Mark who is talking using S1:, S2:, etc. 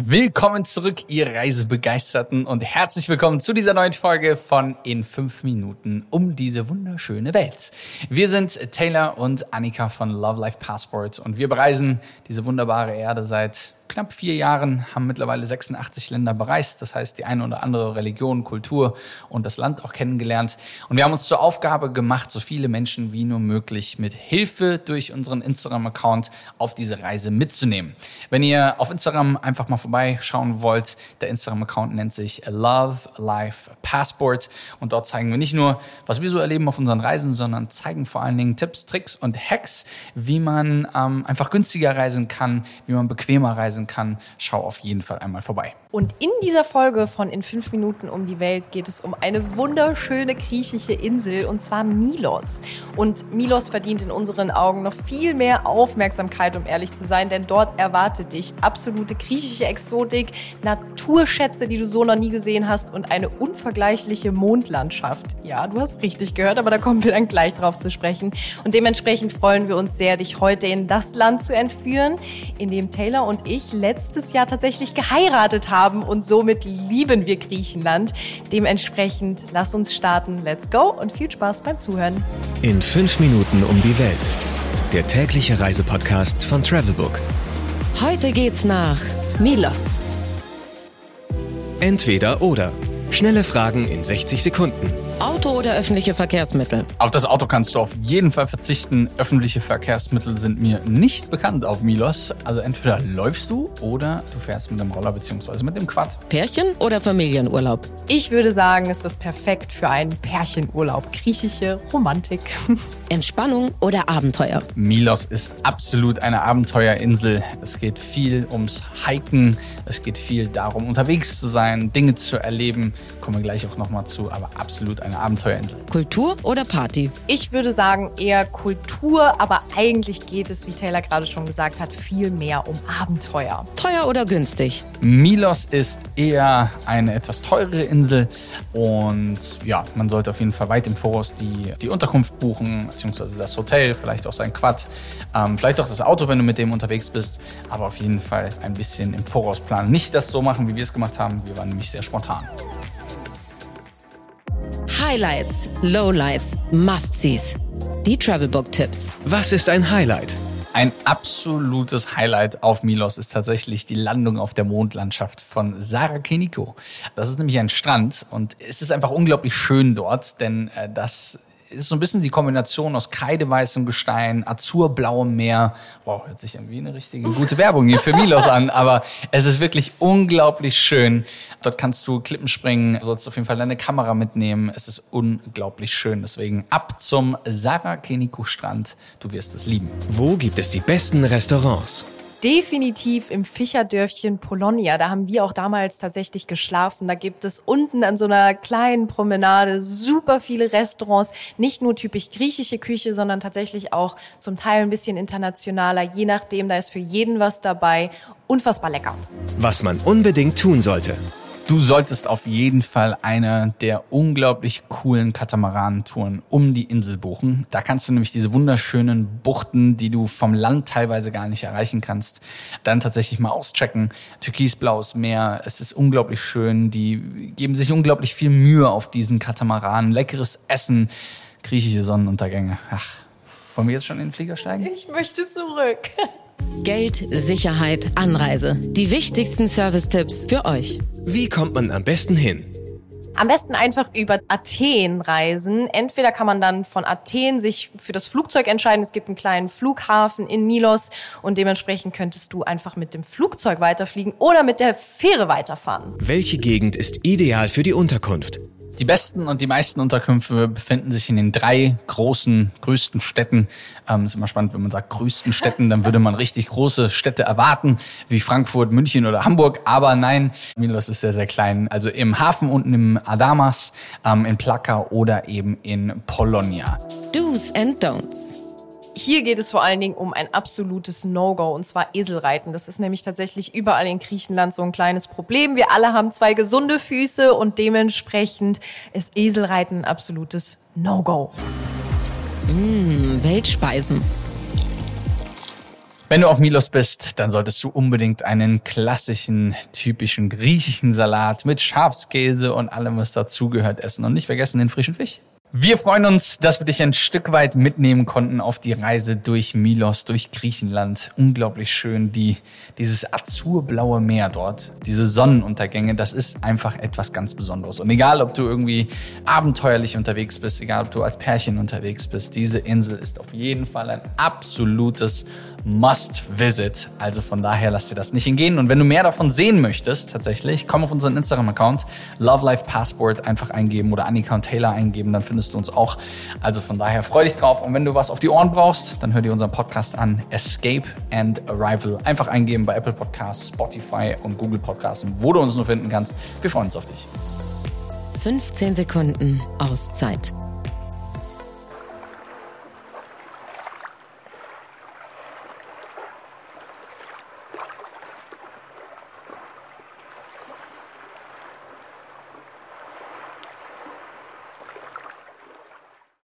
S1: Willkommen zurück, ihr Reisebegeisterten und herzlich willkommen zu dieser neuen Folge von In 5 Minuten um diese wunderschöne Welt. Wir sind Taylor und Annika von Love Life Passport und wir bereisen diese wunderbare Erde seit knapp vier Jahren, haben mittlerweile 86 Länder bereist. Das heißt, die eine oder andere Religion, Kultur und das Land auch kennengelernt. Und wir haben uns zur Aufgabe gemacht, so viele Menschen wie nur möglich mit Hilfe durch unseren Instagram-Account auf diese Reise mitzunehmen. Wenn ihr auf Instagram einfach mal vorbeischauen wollt, der Instagram-Account nennt sich Love Life Passport. Und dort zeigen wir nicht nur, was wir so erleben auf unseren Reisen, sondern zeigen vor allen Dingen Tipps, Tricks und Hacks, wie man ähm, einfach günstiger reisen kann, wie man bequemer reisen reisen kann, schau auf jeden Fall einmal vorbei.
S2: Und in dieser Folge von In 5 Minuten um die Welt geht es um eine wunderschöne griechische Insel und zwar Milos. Und Milos verdient in unseren Augen noch viel mehr Aufmerksamkeit, um ehrlich zu sein, denn dort erwartet dich absolute griechische Exotik, Naturschätze, die du so noch nie gesehen hast und eine unvergleichliche Mondlandschaft. Ja, du hast richtig gehört, aber da kommen wir dann gleich drauf zu sprechen. Und dementsprechend freuen wir uns sehr, dich heute in das Land zu entführen, in dem Taylor und ich letztes Jahr tatsächlich geheiratet haben und somit lieben wir Griechenland. Dementsprechend lass uns starten. Let's go und viel Spaß beim Zuhören.
S3: In fünf Minuten um die Welt. Der tägliche Reisepodcast von Travelbook.
S4: Heute geht's nach Milos.
S3: Entweder oder. Schnelle Fragen in 60 Sekunden.
S4: Auto oder öffentliche Verkehrsmittel?
S1: Auf das Auto kannst du auf jeden Fall verzichten. Öffentliche Verkehrsmittel sind mir nicht bekannt auf Milos. Also entweder läufst du oder du fährst mit dem Roller bzw. mit dem Quad.
S4: Pärchen oder Familienurlaub?
S2: Ich würde sagen, ist das perfekt für einen Pärchenurlaub. Griechische Romantik.
S4: Entspannung oder Abenteuer?
S1: Milos ist absolut eine Abenteuerinsel. Es geht viel ums Hiken. Es geht viel darum, unterwegs zu sein, Dinge zu erleben. Kommen wir gleich auch nochmal zu, aber absolut eine Abenteuerinsel.
S4: Kultur oder Party?
S2: Ich würde sagen eher Kultur, aber eigentlich geht es, wie Taylor gerade schon gesagt hat, viel mehr um Abenteuer.
S4: Teuer oder günstig?
S1: Milos ist eher eine etwas teurere Insel und ja, man sollte auf jeden Fall weit im Voraus die, die Unterkunft buchen, beziehungsweise das Hotel, vielleicht auch sein Quad, ähm, vielleicht auch das Auto, wenn du mit dem unterwegs bist, aber auf jeden Fall ein bisschen im Voraus planen. Nicht das so machen, wie wir es gemacht haben. Wir waren nämlich sehr spontan.
S4: Highlights, Lowlights, Must-Sees. Die Travelbook-Tipps.
S3: Was ist ein Highlight?
S1: Ein absolutes Highlight auf Milos ist tatsächlich die Landung auf der Mondlandschaft von Sarakeniko. Das ist nämlich ein Strand und es ist einfach unglaublich schön dort, denn äh, das ist so ein bisschen die Kombination aus kreideweißem Gestein, azurblauem Meer. Wow, hört sich irgendwie eine richtige gute Werbung hier für Milos an, aber es ist wirklich unglaublich schön. Dort kannst du Klippen springen, sollst auf jeden Fall deine Kamera mitnehmen. Es ist unglaublich schön. Deswegen ab zum Sarakeniko Strand. Du wirst es lieben.
S3: Wo gibt es die besten Restaurants?
S2: Definitiv im Fischerdörfchen Polonia. Da haben wir auch damals tatsächlich geschlafen. Da gibt es unten an so einer kleinen Promenade super viele Restaurants. Nicht nur typisch griechische Küche, sondern tatsächlich auch zum Teil ein bisschen internationaler. Je nachdem, da ist für jeden was dabei. Unfassbar lecker.
S3: Was man unbedingt tun sollte.
S1: Du solltest auf jeden Fall eine der unglaublich coolen Katamaranentouren um die Insel buchen. Da kannst du nämlich diese wunderschönen Buchten, die du vom Land teilweise gar nicht erreichen kannst, dann tatsächlich mal auschecken. Türkisblaues Meer, es ist unglaublich schön. Die geben sich unglaublich viel Mühe auf diesen Katamaranen. Leckeres Essen, griechische Sonnenuntergänge. Ach, wollen wir jetzt schon in den Flieger steigen?
S2: Ich möchte zurück.
S4: Geld, Sicherheit, Anreise. Die wichtigsten Service-Tipps für euch.
S3: Wie kommt man am besten hin?
S2: Am besten einfach über Athen reisen. Entweder kann man dann von Athen sich für das Flugzeug entscheiden. Es gibt einen kleinen Flughafen in Milos und dementsprechend könntest du einfach mit dem Flugzeug weiterfliegen oder mit der Fähre weiterfahren.
S3: Welche Gegend ist ideal für die Unterkunft?
S1: Die besten und die meisten Unterkünfte befinden sich in den drei großen, größten Städten. Ähm, ist immer spannend, wenn man sagt größten Städten, dann würde man richtig große Städte erwarten, wie Frankfurt, München oder Hamburg. Aber nein, Milos ist sehr, sehr klein. Also im Hafen unten im Adamas, ähm, in Plaka oder eben in Polonia.
S4: Do's and Don'ts.
S2: Hier geht es vor allen Dingen um ein absolutes No-Go und zwar Eselreiten. Das ist nämlich tatsächlich überall in Griechenland so ein kleines Problem. Wir alle haben zwei gesunde Füße und dementsprechend ist Eselreiten ein absolutes No-Go.
S4: Mmh, Weltspeisen.
S1: Wenn du auf Milos bist, dann solltest du unbedingt einen klassischen, typischen griechischen Salat mit Schafskäse und allem, was dazugehört, essen. Und nicht vergessen den frischen Fisch. Wir freuen uns, dass wir dich ein Stück weit mitnehmen konnten auf die Reise durch Milos, durch Griechenland. Unglaublich schön, die, dieses azurblaue Meer dort, diese Sonnenuntergänge, das ist einfach etwas ganz Besonderes. Und egal, ob du irgendwie abenteuerlich unterwegs bist, egal, ob du als Pärchen unterwegs bist, diese Insel ist auf jeden Fall ein absolutes Must-Visit. Also von daher lass dir das nicht hingehen. Und wenn du mehr davon sehen möchtest, tatsächlich, komm auf unseren Instagram-Account, Love Life Passport einfach eingeben oder Annika und Taylor eingeben, dann findest du uns auch. Also von daher freu dich drauf. Und wenn du was auf die Ohren brauchst, dann hör dir unseren Podcast an, Escape and Arrival. Einfach eingeben bei Apple Podcasts, Spotify und Google Podcasts, wo du uns nur finden kannst. Wir freuen uns auf dich.
S4: 15 Sekunden Auszeit